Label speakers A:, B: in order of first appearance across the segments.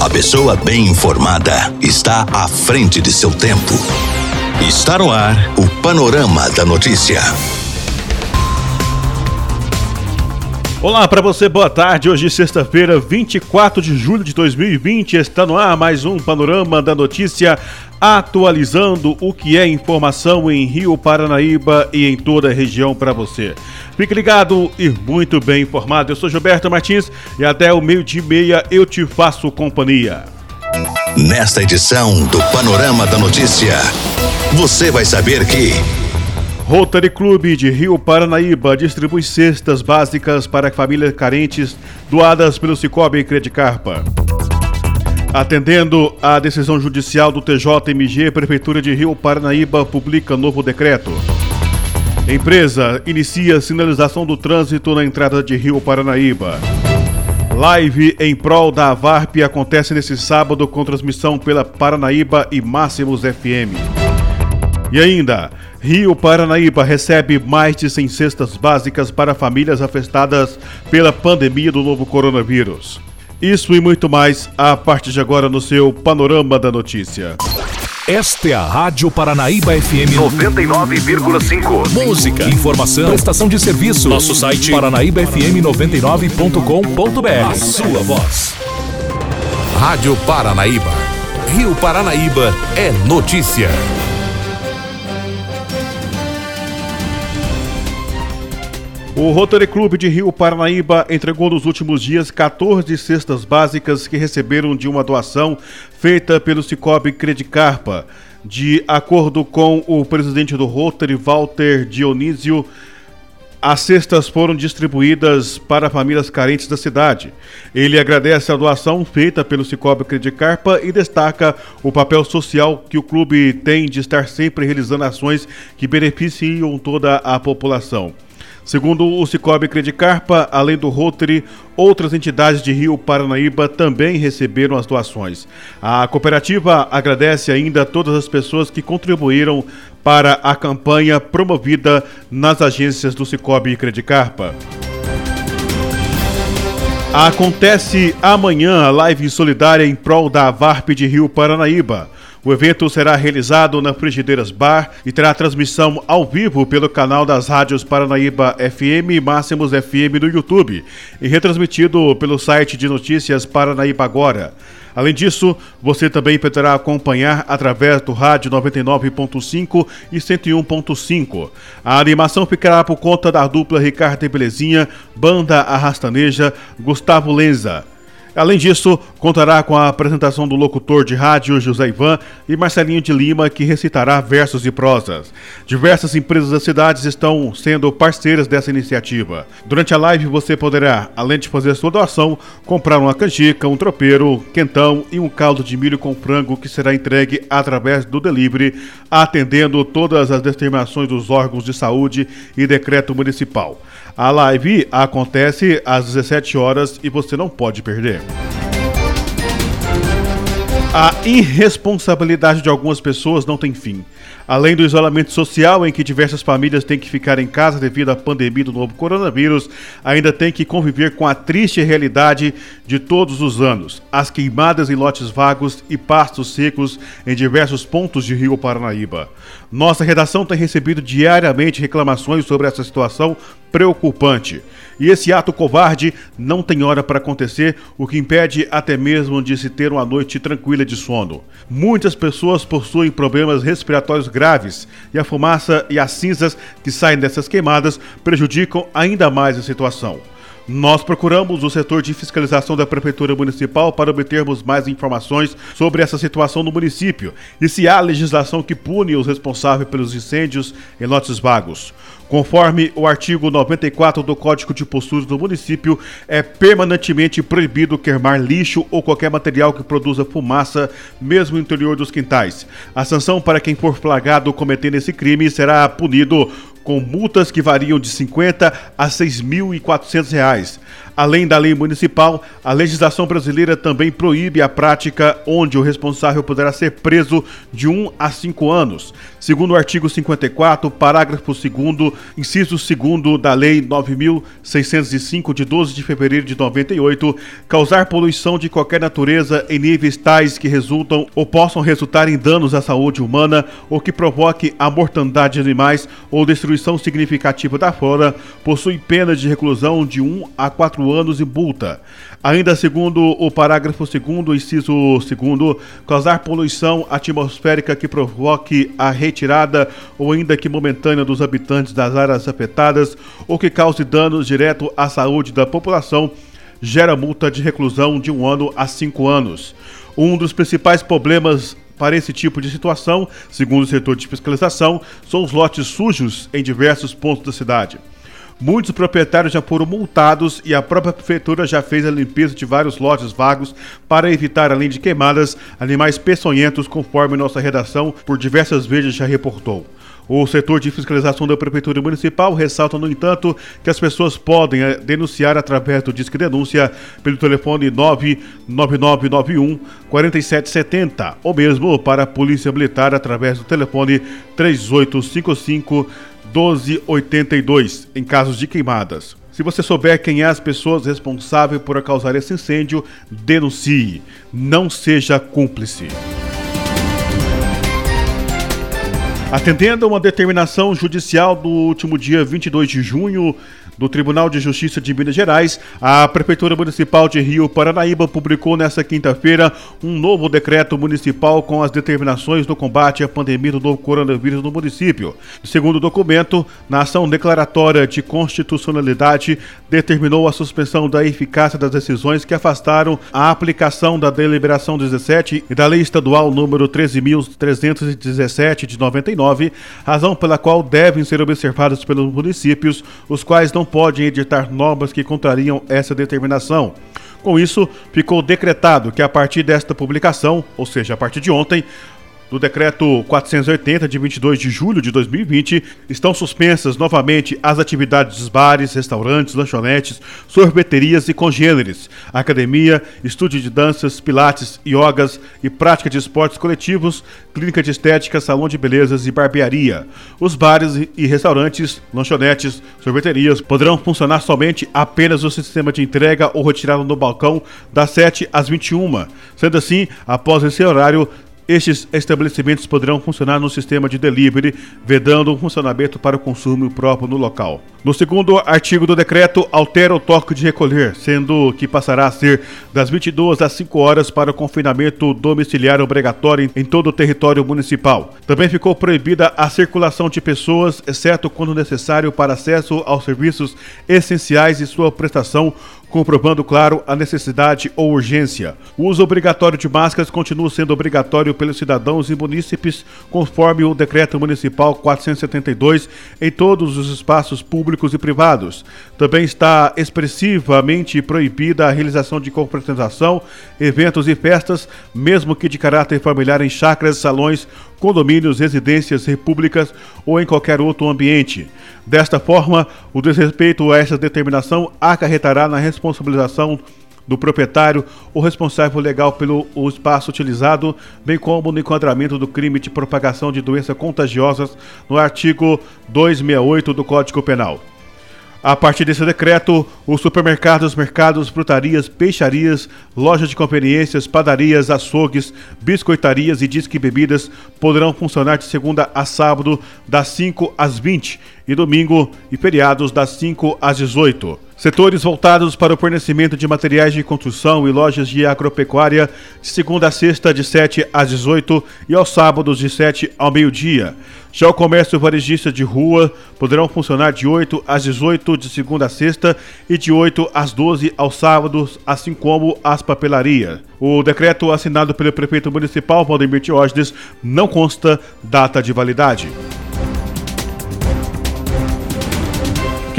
A: A pessoa bem informada está à frente de seu tempo. Está no ar o Panorama da Notícia.
B: Olá para você, boa tarde. Hoje, sexta-feira, 24 de julho de 2020, está no ar mais um Panorama da Notícia, atualizando o que é informação em Rio Paranaíba e em toda a região para você. Fique ligado e muito bem informado. Eu sou Gilberto Martins e até o meio-dia e meia eu te faço companhia.
A: Nesta edição do Panorama da Notícia, você vai saber que.
B: Rotary Clube de Rio Paranaíba distribui cestas básicas para famílias carentes doadas pelo Cicobi Credicarpa. Atendendo à decisão judicial do TJMG, Prefeitura de Rio Paranaíba publica novo decreto. Empresa inicia sinalização do trânsito na entrada de Rio Paranaíba. Live em prol da VARP acontece nesse sábado com transmissão pela Paranaíba e Máximos FM. E ainda, Rio Paranaíba recebe mais de 100 cestas básicas para famílias afetadas pela pandemia do novo coronavírus. Isso e muito mais a partir de agora no seu Panorama da Notícia.
C: Esta é a Rádio Paranaíba FM
D: 99,5.
C: Música, informação, prestação de serviço.
D: Nosso site
C: paranaíbafm99.com.br. A sua voz.
D: Rádio Paranaíba. Rio Paranaíba é notícia.
B: O Rotary Clube de Rio Paranaíba entregou nos últimos dias 14 cestas básicas que receberam de uma doação feita pelo Cicobi Credicarpa. De acordo com o presidente do Rotary, Walter Dionísio, as cestas foram distribuídas para famílias carentes da cidade. Ele agradece a doação feita pelo Cicobi Credicarpa e destaca o papel social que o clube tem de estar sempre realizando ações que beneficiam toda a população. Segundo o Cicobi Credicarpa, além do Rotary, outras entidades de Rio Paranaíba também receberam as doações. A cooperativa agradece ainda a todas as pessoas que contribuíram para a campanha promovida nas agências do Cicobi Credicarpa. Acontece amanhã a live solidária em prol da VARP de Rio Paranaíba. O evento será realizado na Frigideiras Bar e terá transmissão ao vivo pelo canal das rádios Paranaíba FM e Máximos FM no YouTube e retransmitido pelo site de notícias Paranaíba Agora. Além disso, você também poderá acompanhar através do rádio 99.5 e 101.5. A animação ficará por conta da dupla Ricardo e Belezinha, Banda Arrastaneja, Gustavo Lenza. Além disso, contará com a apresentação do locutor de rádio José Ivan e Marcelinho de Lima, que recitará versos e prosas. Diversas empresas da cidade estão sendo parceiras dessa iniciativa. Durante a live, você poderá, além de fazer sua doação, comprar uma canjica, um tropeiro, quentão e um caldo de milho com frango que será entregue através do delivery, atendendo todas as determinações dos órgãos de saúde e decreto municipal. A live acontece às 17 horas e você não pode perder. A irresponsabilidade de algumas pessoas não tem fim. Além do isolamento social em que diversas famílias têm que ficar em casa devido à pandemia do novo coronavírus, ainda tem que conviver com a triste realidade de todos os anos: as queimadas em lotes vagos e pastos secos em diversos pontos de Rio Paranaíba. Nossa redação tem recebido diariamente reclamações sobre essa situação preocupante. E esse ato covarde não tem hora para acontecer, o que impede até mesmo de se ter uma noite tranquila de sono. Muitas pessoas possuem problemas respiratórios graves e a fumaça e as cinzas que saem dessas queimadas prejudicam ainda mais a situação. Nós procuramos o setor de fiscalização da Prefeitura Municipal para obtermos mais informações sobre essa situação no município e se há legislação que pune os responsáveis pelos incêndios em lotes vagos. Conforme o artigo 94 do Código de Posturas do município, é permanentemente proibido queimar lixo ou qualquer material que produza fumaça, mesmo no interior dos quintais. A sanção para quem for flagrado cometendo esse crime será punido com multas que variam de 50 a 6.400 reais. Além da lei municipal, a legislação brasileira também proíbe a prática onde o responsável poderá ser preso de 1 a 5 anos. Segundo o artigo 54, parágrafo 2 inciso 2 da Lei 9605 de 12 de fevereiro de 98, causar poluição de qualquer natureza em níveis tais que resultam ou possam resultar em danos à saúde humana ou que provoque a mortandade de animais ou destruição significativa da flora, possui pena de reclusão de 1 a 4 anos e multa. Ainda segundo o parágrafo 2 inciso 2 causar poluição atmosférica que provoque a retirada ou ainda que momentânea dos habitantes das áreas afetadas ou que cause danos direto à saúde da população, gera multa de reclusão de um ano a cinco anos. Um dos principais problemas para esse tipo de situação, segundo o setor de fiscalização, são os lotes sujos em diversos pontos da cidade. Muitos proprietários já foram multados e a própria prefeitura já fez a limpeza de vários lotes vagos para evitar, além de queimadas, animais peçonhentos, conforme nossa redação por diversas vezes já reportou. O setor de fiscalização da Prefeitura Municipal ressalta, no entanto, que as pessoas podem eh, denunciar através do Disque Denúncia pelo telefone 99991 4770 ou mesmo para a Polícia Militar através do telefone 3855 1282 em casos de queimadas. Se você souber quem é as pessoas responsáveis por causar esse incêndio, denuncie. Não seja cúmplice. Atendendo a uma determinação judicial do último dia 22 de junho do Tribunal de Justiça de Minas Gerais, a Prefeitura Municipal de Rio Paranaíba publicou nesta quinta-feira um novo decreto municipal com as determinações do combate à pandemia do novo coronavírus no município. Segundo o documento, na ação declaratória de constitucionalidade, determinou a suspensão da eficácia das decisões que afastaram a aplicação da deliberação 17 e da lei estadual número 13.317 de 99, razão pela qual devem ser observados pelos municípios, os quais não podem editar normas que contrariam essa determinação. Com isso, ficou decretado que a partir desta publicação, ou seja, a partir de ontem, do decreto 480 de 22 de julho de 2020, estão suspensas novamente as atividades dos bares, restaurantes, lanchonetes, sorveterias e congêneres, academia, estúdio de danças, pilates, yogas e prática de esportes coletivos, clínica de estética, salão de belezas e barbearia. Os bares e restaurantes, lanchonetes, sorveterias poderão funcionar somente apenas no sistema de entrega ou retirada no balcão das 7 às 21. Sendo assim, após esse horário, estes estabelecimentos poderão funcionar no sistema de delivery, vedando o funcionamento para o consumo próprio no local. No segundo artigo do decreto, altera o toque de recolher, sendo que passará a ser das 22 às 5 horas para o confinamento domiciliar obrigatório em todo o território municipal. Também ficou proibida a circulação de pessoas, exceto quando necessário para acesso aos serviços essenciais e sua prestação comprovando, claro, a necessidade ou urgência. O uso obrigatório de máscaras continua sendo obrigatório pelos cidadãos e munícipes, conforme o Decreto Municipal 472, em todos os espaços públicos e privados. Também está expressivamente proibida a realização de confraternização, eventos e festas, mesmo que de caráter familiar em chácaras, salões, condomínios, residências, repúblicas ou em qualquer outro ambiente. Desta forma, o desrespeito a essa determinação acarretará na responsabilização do proprietário ou responsável legal pelo espaço utilizado, bem como no enquadramento do crime de propagação de doenças contagiosas no artigo 268 do Código Penal. A partir desse decreto, os supermercados, mercados, frutarias, peixarias, lojas de conveniências, padarias, açougues, biscoitarias e disque bebidas poderão funcionar de segunda a sábado, das 5 às 20 e domingo e feriados das 5 às 18. Setores voltados para o fornecimento de materiais de construção e lojas de agropecuária de segunda a sexta de 7 às 18 e aos sábados de 7 ao meio-dia. Já o comércio varejista de rua poderão funcionar de 8 às 18 de segunda a sexta e de 8 às 12 aos sábados, assim como as papelarias. O decreto assinado pelo prefeito municipal Valdemir Diógenes não consta data de validade.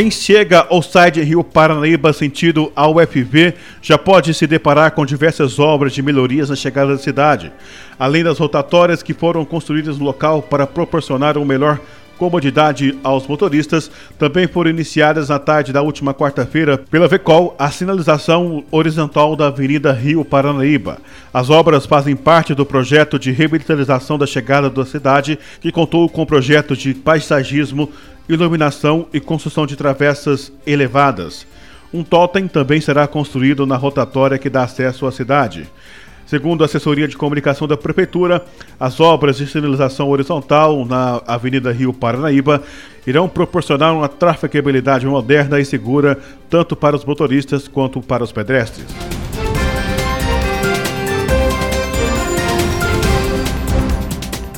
B: Quem chega sai de Rio Paranaíba sentido ao UFV já pode se deparar com diversas obras de melhorias na chegada da cidade, além das rotatórias que foram construídas no local para proporcionar um melhor comodidade aos motoristas, também foram iniciadas na tarde da última quarta-feira pela VECOL a sinalização horizontal da Avenida Rio Paranaíba. As obras fazem parte do projeto de revitalização da chegada da cidade, que contou com projetos de paisagismo, iluminação e construção de travessas elevadas. Um totem também será construído na rotatória que dá acesso à cidade. Segundo a assessoria de comunicação da Prefeitura, as obras de sinalização horizontal na Avenida Rio Paranaíba irão proporcionar uma trafegabilidade moderna e segura tanto para os motoristas quanto para os pedestres.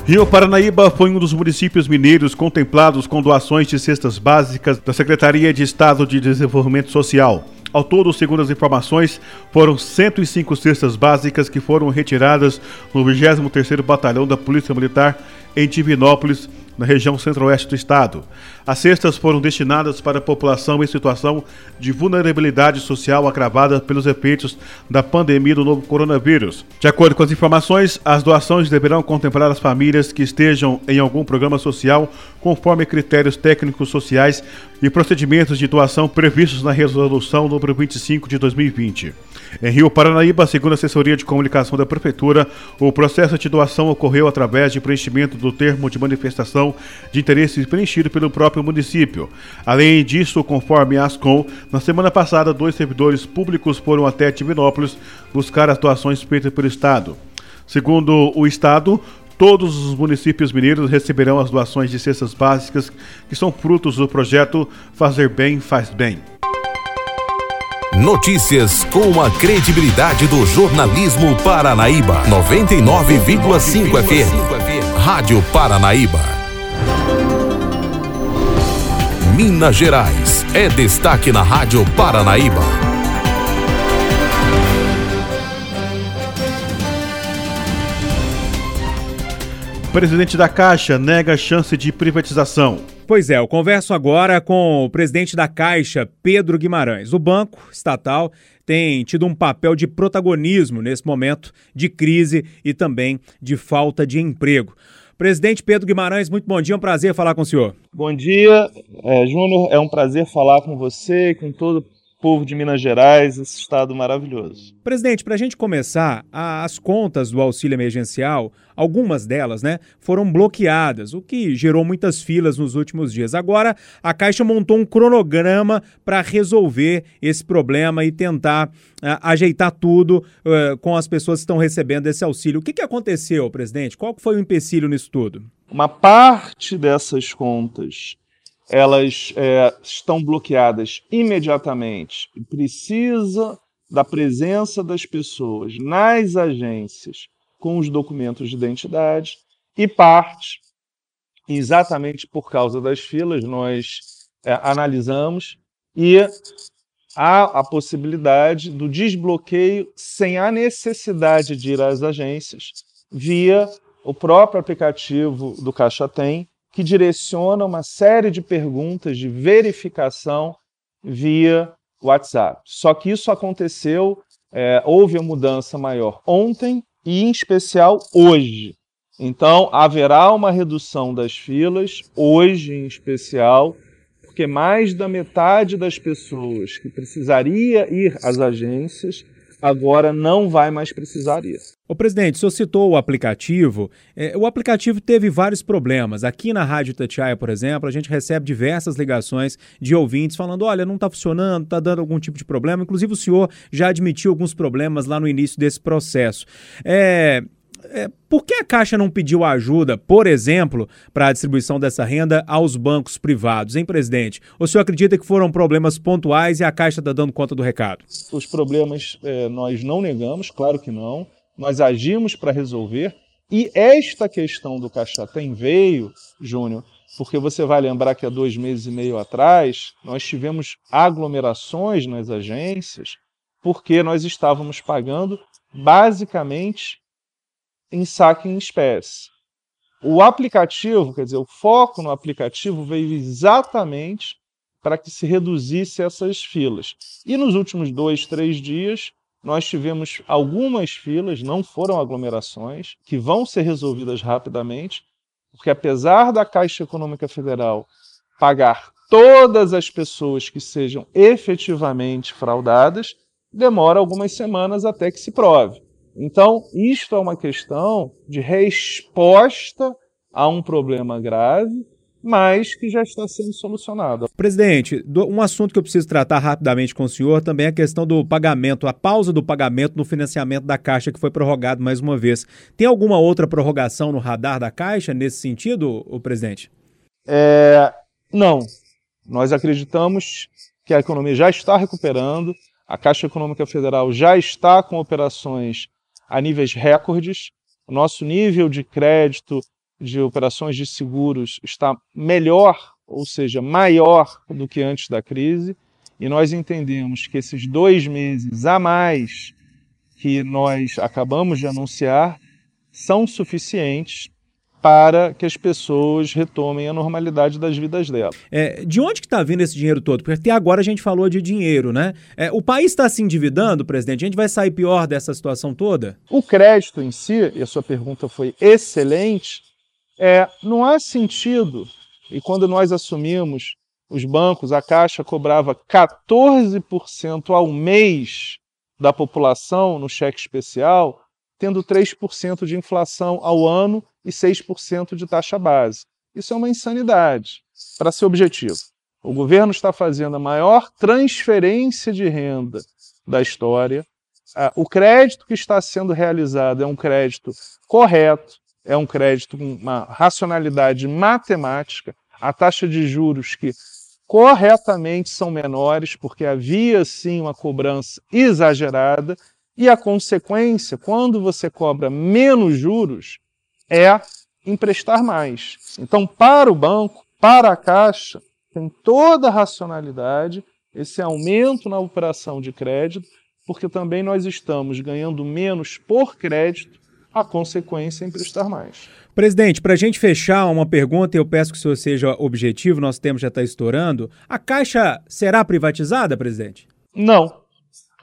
B: Rio Paranaíba foi um dos municípios mineiros contemplados com doações de cestas básicas da Secretaria de Estado de Desenvolvimento Social. Ao todo, segundo as informações, foram 105 cestas básicas que foram retiradas no 23º Batalhão da Polícia Militar em Divinópolis, na região centro-oeste do estado. As cestas foram destinadas para a população em situação de vulnerabilidade social agravada pelos efeitos da pandemia do novo coronavírus. De acordo com as informações, as doações deverão contemplar as famílias que estejam em algum programa social conforme critérios técnicos sociais e procedimentos de doação previstos na resolução número 25 de 2020. Em Rio Paranaíba, segundo a assessoria de comunicação da prefeitura, o processo de doação ocorreu através de preenchimento do termo de manifestação de interesse preenchido pelo próprio município. Além disso, conforme a Ascom, na semana passada, dois servidores públicos foram até Divinópolis buscar as doações feitas pelo Estado. Segundo o Estado, todos os municípios mineiros receberão as doações de cestas básicas que são frutos do projeto Fazer Bem Faz Bem.
D: Notícias com a credibilidade do jornalismo Paranaíba. 99,5 FM. Rádio Paranaíba. Minas Gerais é destaque na Rádio Paranaíba.
B: Presidente da Caixa nega chance de privatização.
E: Pois é, eu converso agora com o presidente da Caixa, Pedro Guimarães. O banco estatal tem tido um papel de protagonismo nesse momento de crise e também de falta de emprego. Presidente Pedro Guimarães, muito bom dia, é um prazer falar com o senhor.
F: Bom dia, é, Júnior, é um prazer falar com você e com todo povo de Minas Gerais, esse estado maravilhoso.
E: Presidente, para a gente começar, as contas do auxílio emergencial, algumas delas, né, foram bloqueadas, o que gerou muitas filas nos últimos dias. Agora, a Caixa montou um cronograma para resolver esse problema e tentar uh, ajeitar tudo uh, com as pessoas que estão recebendo esse auxílio. O que, que aconteceu, presidente? Qual foi o empecilho nisso tudo?
F: Uma parte dessas contas elas é, estão bloqueadas imediatamente. Precisa da presença das pessoas nas agências com os documentos de identidade e parte, exatamente por causa das filas, nós é, analisamos e há a possibilidade do desbloqueio sem a necessidade de ir às agências via o próprio aplicativo do Caixa Tem, que direciona uma série de perguntas de verificação via WhatsApp. Só que isso aconteceu, é, houve a mudança maior ontem e, em especial, hoje. Então, haverá uma redução das filas, hoje em especial, porque mais da metade das pessoas que precisaria ir às agências agora não vai mais precisar isso.
E: O presidente, o senhor citou o aplicativo. É, o aplicativo teve vários problemas. Aqui na Rádio Tatiaia, por exemplo, a gente recebe diversas ligações de ouvintes falando: olha, não está funcionando, está dando algum tipo de problema. Inclusive, o senhor já admitiu alguns problemas lá no início desse processo. É, é, por que a Caixa não pediu ajuda, por exemplo, para a distribuição dessa renda aos bancos privados, hein, presidente? O senhor acredita que foram problemas pontuais e a Caixa está dando conta do recado?
F: Os problemas é, nós não negamos, claro que não. Nós agimos para resolver. E esta questão do Caixa Tem veio, Júnior, porque você vai lembrar que há dois meses e meio atrás nós tivemos aglomerações nas agências porque nós estávamos pagando basicamente em saque em espécie. O aplicativo, quer dizer, o foco no aplicativo veio exatamente para que se reduzisse essas filas. E nos últimos dois, três dias, nós tivemos algumas filas, não foram aglomerações, que vão ser resolvidas rapidamente, porque apesar da Caixa Econômica Federal pagar todas as pessoas que sejam efetivamente fraudadas, demora algumas semanas até que se prove. Então, isto é uma questão de resposta a um problema grave, mas que já está sendo solucionado.
E: Presidente, um assunto que eu preciso tratar rapidamente com o senhor também é a questão do pagamento, a pausa do pagamento no financiamento da Caixa, que foi prorrogado mais uma vez. Tem alguma outra prorrogação no radar da Caixa nesse sentido, o presidente?
F: É, não. Nós acreditamos que a economia já está recuperando, a Caixa Econômica Federal já está com operações a níveis recordes. O nosso nível de crédito de operações de seguros está melhor, ou seja, maior do que antes da crise, e nós entendemos que esses dois meses a mais que nós acabamos de anunciar são suficientes para que as pessoas retomem a normalidade das vidas delas.
E: É, de onde que está vindo esse dinheiro todo? Porque até agora a gente falou de dinheiro, né? É, o país está se endividando, presidente? A gente vai sair pior dessa situação toda?
F: O crédito em si, e a sua pergunta foi excelente, é, não há sentido, e quando nós assumimos os bancos, a Caixa cobrava 14% ao mês da população no cheque especial, tendo 3% de inflação ao ano e 6% de taxa base. Isso é uma insanidade, para ser objetivo. O governo está fazendo a maior transferência de renda da história. O crédito que está sendo realizado é um crédito correto, é um crédito com uma racionalidade matemática, a taxa de juros que corretamente são menores, porque havia sim uma cobrança exagerada, e a consequência, quando você cobra menos juros, é emprestar mais. Então, para o banco, para a Caixa, tem toda a racionalidade esse aumento na operação de crédito, porque também nós estamos ganhando menos por crédito, a consequência é emprestar mais.
E: Presidente, para a gente fechar uma pergunta, eu peço que o senhor seja objetivo, nosso tempo já está estourando. A Caixa será privatizada, presidente?
F: Não.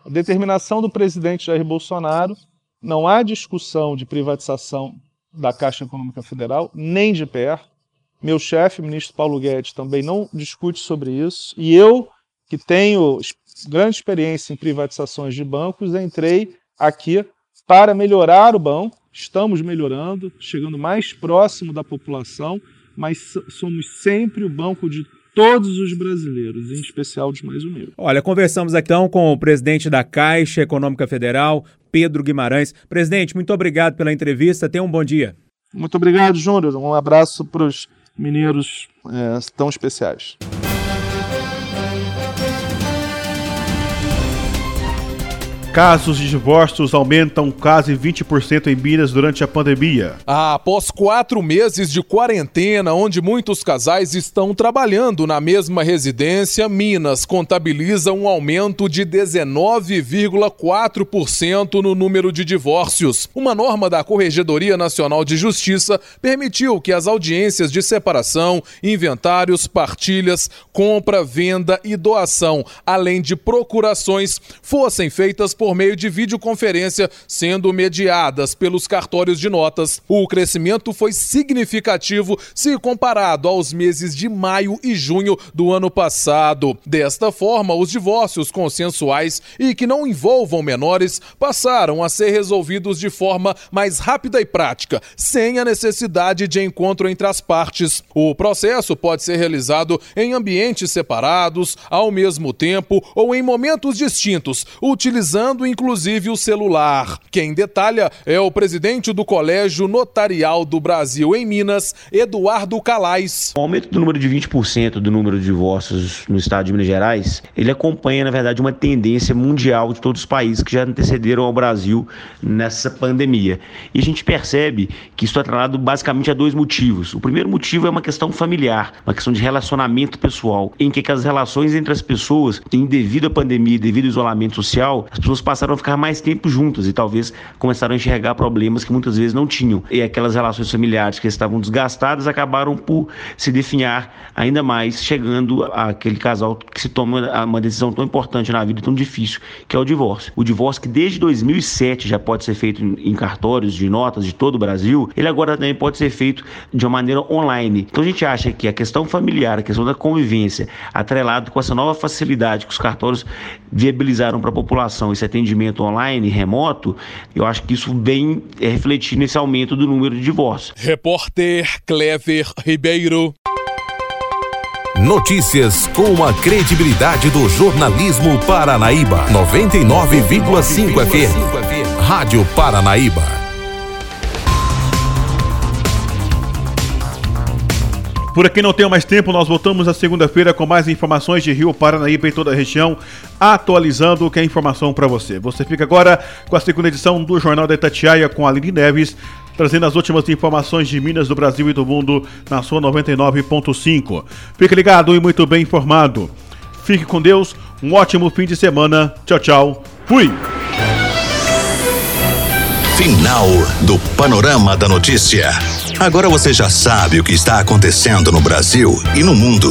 F: A determinação do presidente Jair Bolsonaro, não há discussão de privatização da Caixa Econômica Federal, nem de perto. Meu chefe, ministro Paulo Guedes, também não discute sobre isso. E eu, que tenho grande experiência em privatizações de bancos, entrei aqui para melhorar o banco. Estamos melhorando, chegando mais próximo da população, mas somos sempre o banco de todos os brasileiros, em especial dos mais humildes.
E: Olha, conversamos aqui então com o presidente da Caixa Econômica Federal, Pedro Guimarães. Presidente, muito obrigado pela entrevista. Tenha um bom dia.
F: Muito obrigado, Júnior. Um abraço para os mineiros é, tão especiais.
B: Casos de divórcios aumentam quase 20% em Minas durante a pandemia.
C: Após quatro meses de quarentena, onde muitos casais estão trabalhando na mesma residência, Minas contabiliza um aumento de 19,4% no número de divórcios. Uma norma da Corregedoria Nacional de Justiça permitiu que as audiências de separação, inventários, partilhas, compra, venda e doação, além de procurações, fossem feitas por meio de videoconferência, sendo mediadas pelos cartórios de notas. O crescimento foi significativo se comparado aos meses de maio e junho do ano passado. Desta forma, os divórcios consensuais e que não envolvam menores passaram a ser resolvidos de forma mais rápida e prática, sem a necessidade de encontro entre as partes. O processo pode ser realizado em ambientes separados, ao mesmo tempo ou em momentos distintos, utilizando usando inclusive o celular. Quem detalha é o presidente do Colégio Notarial do Brasil em Minas, Eduardo Calais.
G: O aumento do número de 20% do número de divórcios no estado de Minas Gerais, ele acompanha, na verdade, uma tendência mundial de todos os países que já antecederam ao Brasil nessa pandemia. E a gente percebe que isso é atrelado basicamente a dois motivos. O primeiro motivo é uma questão familiar, uma questão de relacionamento pessoal, em que as relações entre as pessoas, devido à pandemia, devido ao isolamento social, as pessoas pessoas passaram a ficar mais tempo juntas e talvez começaram a enxergar problemas que muitas vezes não tinham. E aquelas relações familiares que estavam desgastadas acabaram por se definhar ainda mais, chegando àquele casal que se toma uma decisão tão importante na vida, tão difícil, que é o divórcio. O divórcio que desde 2007 já pode ser feito em cartórios de notas de todo o Brasil, ele agora também pode ser feito de uma maneira online. Então a gente acha que a questão familiar, a questão da convivência, atrelado com essa nova facilidade que os cartórios viabilizaram para a população, esse atendimento online, remoto, eu acho que isso vem é, refletir nesse aumento do número de divórcios.
C: Repórter Clever Ribeiro.
D: Notícias com a credibilidade do jornalismo Paranaíba. 99,5 FM. Rádio Paranaíba.
B: Por aqui não tenho mais tempo, nós voltamos na segunda-feira com mais informações de Rio Paranaíba e toda a região, atualizando o que é informação para você. Você fica agora com a segunda edição do Jornal da Itatiaia com Aline Neves, trazendo as últimas informações de Minas, do Brasil e do mundo na sua 99.5. Fique ligado e muito bem informado. Fique com Deus, um ótimo fim de semana. Tchau, tchau. Fui!
A: Final do Panorama da Notícia. Agora você já sabe o que está acontecendo no Brasil e no mundo.